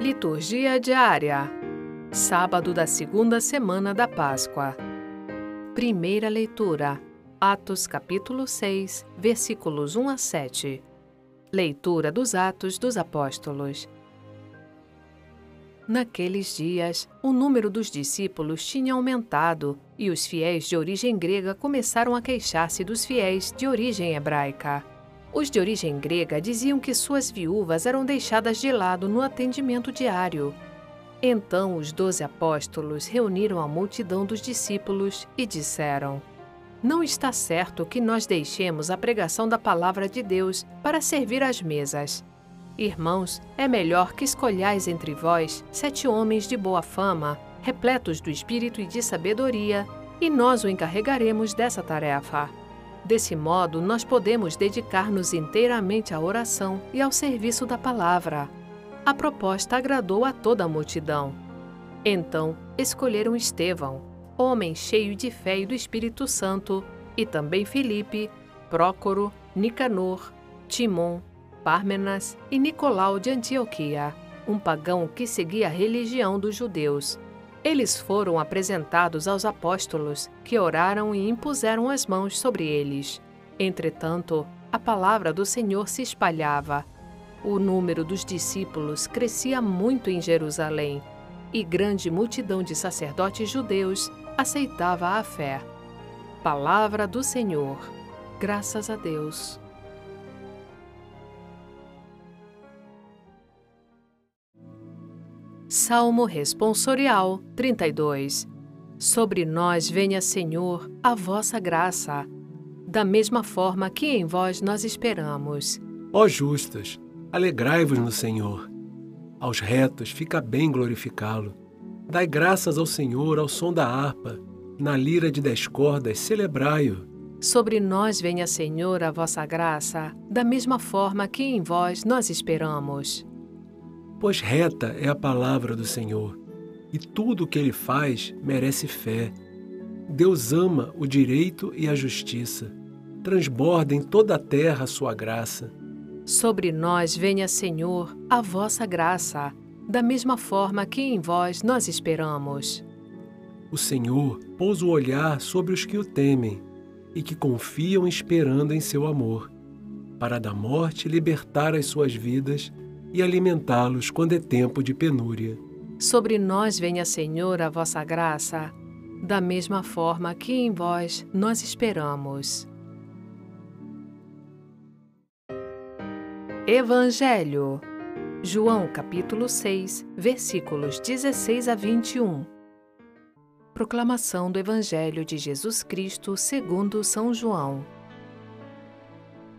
Liturgia diária. Sábado da segunda semana da Páscoa. Primeira leitura. Atos capítulo 6, versículos 1 a 7. Leitura dos Atos dos Apóstolos. Naqueles dias, o número dos discípulos tinha aumentado e os fiéis de origem grega começaram a queixar-se dos fiéis de origem hebraica. Os de origem grega diziam que suas viúvas eram deixadas de lado no atendimento diário. Então os doze apóstolos reuniram a multidão dos discípulos e disseram: Não está certo que nós deixemos a pregação da palavra de Deus para servir às mesas. Irmãos, é melhor que escolhais entre vós sete homens de boa fama, repletos do espírito e de sabedoria, e nós o encarregaremos dessa tarefa. Desse modo, nós podemos dedicar-nos inteiramente à oração e ao serviço da palavra. A proposta agradou a toda a multidão. Então, escolheram Estevão, homem cheio de fé e do Espírito Santo, e também Filipe, Prócoro, Nicanor, Timon, Pármenas e Nicolau de Antioquia, um pagão que seguia a religião dos judeus. Eles foram apresentados aos apóstolos, que oraram e impuseram as mãos sobre eles. Entretanto, a palavra do Senhor se espalhava. O número dos discípulos crescia muito em Jerusalém, e grande multidão de sacerdotes judeus aceitava a fé. Palavra do Senhor. Graças a Deus. Salmo Responsorial 32 Sobre nós venha, Senhor, a vossa graça, da mesma forma que em vós nós esperamos. Ó justas, alegrai-vos no Senhor. Aos retos fica bem glorificá-lo. Dai graças ao Senhor ao som da harpa, na lira de dez cordas celebrai-o. Sobre nós venha, Senhor, a vossa graça, da mesma forma que em vós nós esperamos pois reta é a palavra do Senhor, e tudo o que ele faz merece fé. Deus ama o direito e a justiça. Transborda em toda a terra a sua graça. Sobre nós venha, Senhor, a vossa graça, da mesma forma que em vós nós esperamos. O Senhor pôs o olhar sobre os que o temem e que confiam esperando em seu amor, para da morte libertar as suas vidas e alimentá-los quando é tempo de penúria. Sobre nós venha, Senhor, a vossa graça, da mesma forma que em vós nós esperamos. Evangelho João capítulo 6, versículos 16 a 21 Proclamação do Evangelho de Jesus Cristo segundo São João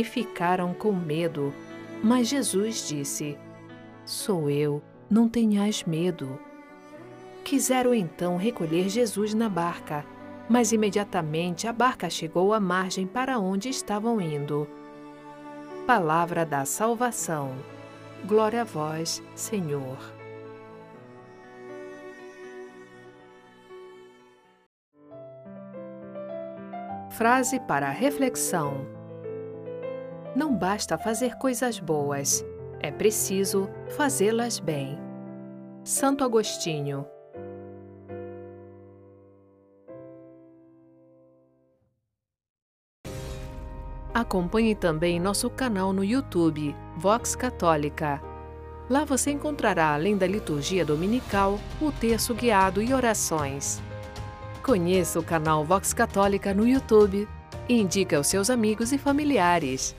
e ficaram com medo. Mas Jesus disse: Sou eu, não tenhais medo. Quiseram então recolher Jesus na barca, mas imediatamente a barca chegou à margem para onde estavam indo. Palavra da salvação. Glória a vós, Senhor. Frase para reflexão. Não basta fazer coisas boas, é preciso fazê-las bem. Santo Agostinho Acompanhe também nosso canal no YouTube, Vox Católica. Lá você encontrará, além da liturgia dominical, o terço guiado e orações. Conheça o canal Vox Católica no YouTube e indique aos seus amigos e familiares.